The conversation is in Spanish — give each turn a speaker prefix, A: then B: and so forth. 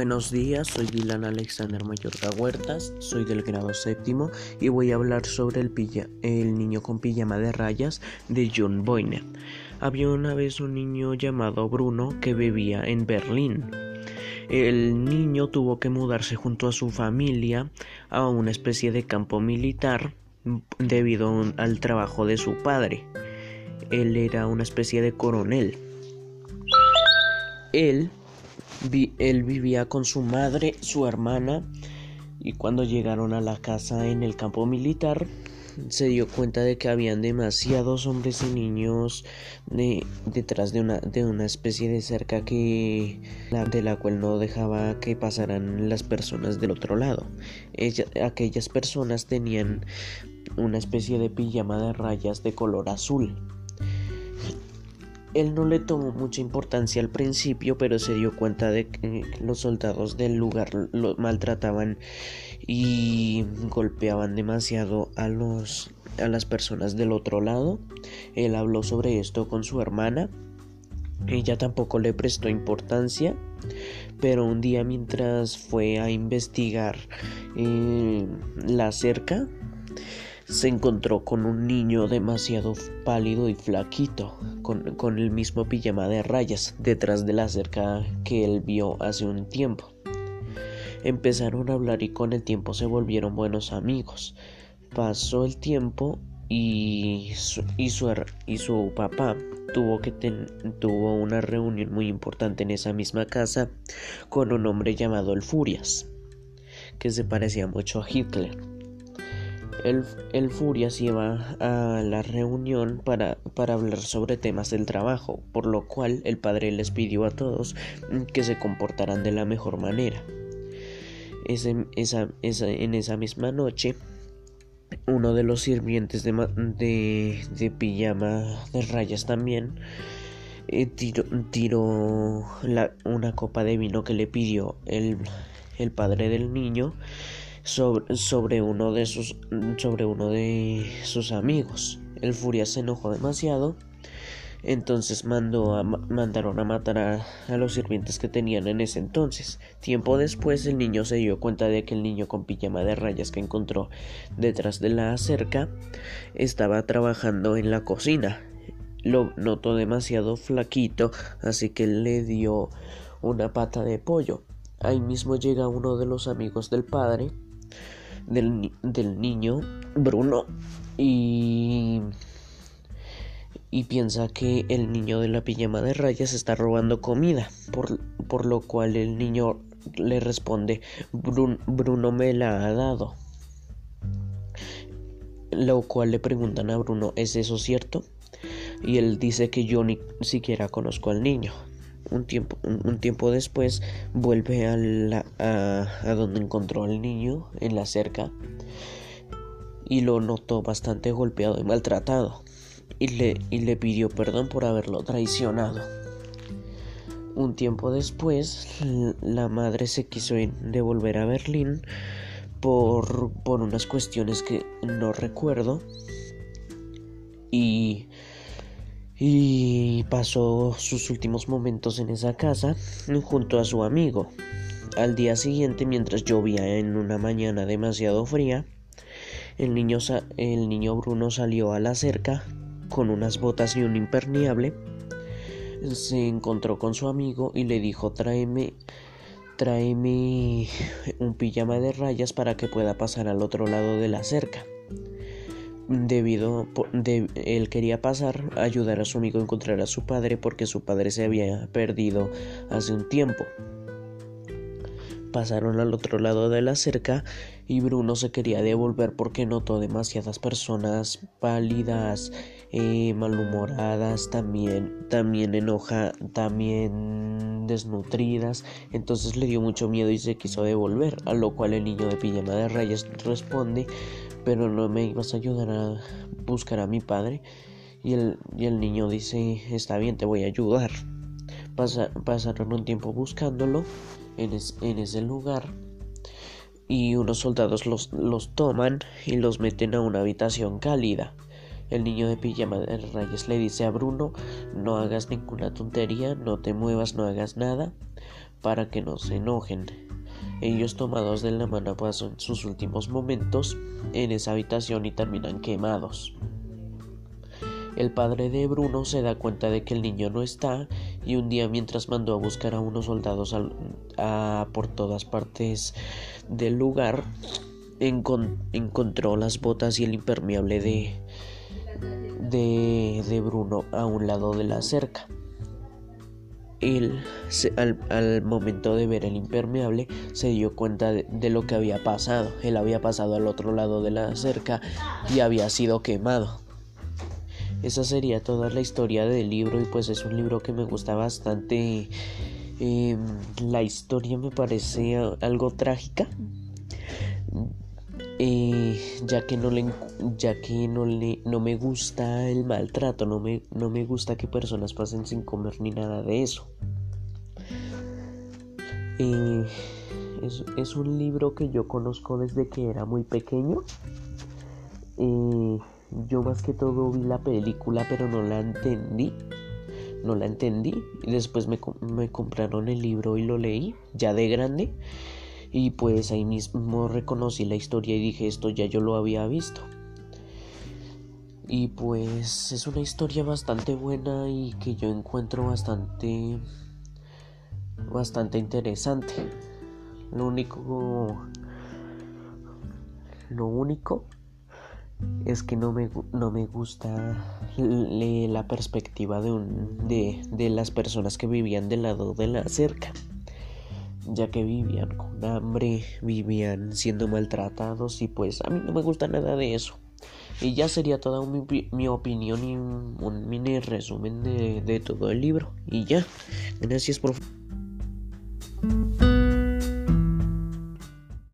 A: Buenos días, soy Dylan Alexander Mayorga Huertas, soy del grado séptimo y voy a hablar sobre el, el niño con pijama de rayas de John Boyne. Había una vez un niño llamado Bruno que vivía en Berlín. El niño tuvo que mudarse junto a su familia a una especie de campo militar debido al trabajo de su padre. Él era una especie de coronel. Él él vivía con su madre, su hermana, y cuando llegaron a la casa en el campo militar, se dio cuenta de que habían demasiados hombres y niños detrás de una, de una especie de cerca que de la cual no dejaba que pasaran las personas del otro lado. aquellas personas tenían una especie de pijama de rayas de color azul. Él no le tomó mucha importancia al principio, pero se dio cuenta de que los soldados del lugar lo maltrataban y golpeaban demasiado a los a las personas del otro lado. Él habló sobre esto con su hermana. Ella tampoco le prestó importancia, pero un día mientras fue a investigar eh, la cerca, se encontró con un niño demasiado pálido y flaquito, con, el mismo pijama de rayas detrás de la cerca que él vio hace un tiempo. Empezaron a hablar y con el tiempo se volvieron buenos amigos. Pasó el tiempo y su, y su, papá tuvo, que tuvo una reunión muy importante en esa misma casa con un hombre llamado el Furias, que se parecía mucho a Hitler. El, Furias iba a la reunión para, para, hablar sobre temas del trabajo, por lo cual el padre les pidió a todos que se comportaran de la mejor manera. esa, en esa misma noche, uno de los sirvientes de, de, pijama de rayas también eh, tiró, una copa de vino que le pidió el, el padre del niño sobre, uno de sus sobre uno de sus amigos. El Furia se enojó demasiado. Entonces mandó mandaron a matar a, a, los sirvientes que tenían en ese entonces. Tiempo después el niño se dio cuenta de que el niño con pijama de rayas que encontró detrás de la cerca estaba trabajando en la cocina. Lo notó demasiado flaquito, así que le dio una pata de pollo. Ahí mismo llega uno de los amigos del padre del, niño Bruno y y piensa que el niño de la pijama de rayas está robando comida, por, por lo cual el niño le responde Bruno me la ha dado. Lo cual le preguntan a Bruno ¿es eso cierto? Y él dice que yo ni siquiera conozco al niño un tiempo, un, tiempo después vuelve a, a, donde encontró al niño en la cerca y lo notó bastante golpeado y maltratado y le, y le pidió perdón por haberlo traicionado. Un tiempo después, la madre se quiso devolver a Berlín por, por unas cuestiones que no recuerdo y y pasó sus últimos momentos en esa casa junto a su amigo. Al día siguiente, mientras llovía en una mañana demasiado fría, el niño, el niño Bruno salió a la cerca con unas botas y un impermeable. Se encontró con su amigo y le dijo tráeme tráeme un pijama de rayas para que pueda pasar al otro lado de la cerca debido de, él quería pasar a ayudar a su amigo a encontrar a su padre porque su padre se había perdido hace un tiempo. Pasaron al otro lado de la cerca y Bruno se quería devolver porque notó demasiadas personas pálidas, eh, malhumoradas, también, también enoja, también desnutridas. Entonces le dio mucho miedo y se quiso devolver, a lo cual el niño de pijama de rayas responde pero no me ibas a ayudar a buscar a mi padre. Y el, y el niño dice, está bien, te voy a ayudar. pasaron un tiempo buscándolo en, en, ese lugar y unos soldados los, los toman y los meten a una habitación cálida. El niño de pijama de rayas le dice a Bruno, no hagas ninguna tontería, no te muevas, no hagas nada, para que no se enojen. Ellos tomados de la mano pasan sus últimos momentos en esa habitación y terminan quemados. El padre de Bruno se da cuenta de que el niño no está y un día mientras mandó a buscar a unos soldados por todas partes del lugar, encontró las botas y el impermeable de, de, Bruno a un lado de la cerca. Él, al, momento de ver el impermeable, se dio cuenta de, lo que había pasado. Él había pasado al otro lado de la cerca y había sido quemado. Esa sería toda la historia del libro y pues es un libro que me gusta bastante. Em, la historia me parece algo trágica. Eh, ya que no le ya que no le no me gusta el maltrato no me no me gusta que personas pasen sin comer ni nada de eso eh, es, es, un libro que yo conozco desde que era muy pequeño yo más que todo vi la película pero no la entendí. No la entendí. Después me, compraron el libro y lo leí, ya de grande. Y pues ahí mismo reconocí la historia y dije esto ya yo lo había visto. Y pues es una historia bastante buena y que yo encuentro bastante bastante interesante. Lo único lo único es que no me, no me gusta la perspectiva de, un, de, de las personas que vivían del lado de la cerca, ya que vivían con hambre, vivían siendo maltratados y pues a mí no me gusta nada de eso. Y ya sería toda mi, mi opinión y un, mini resumen de, de todo el libro. Y ya, gracias por...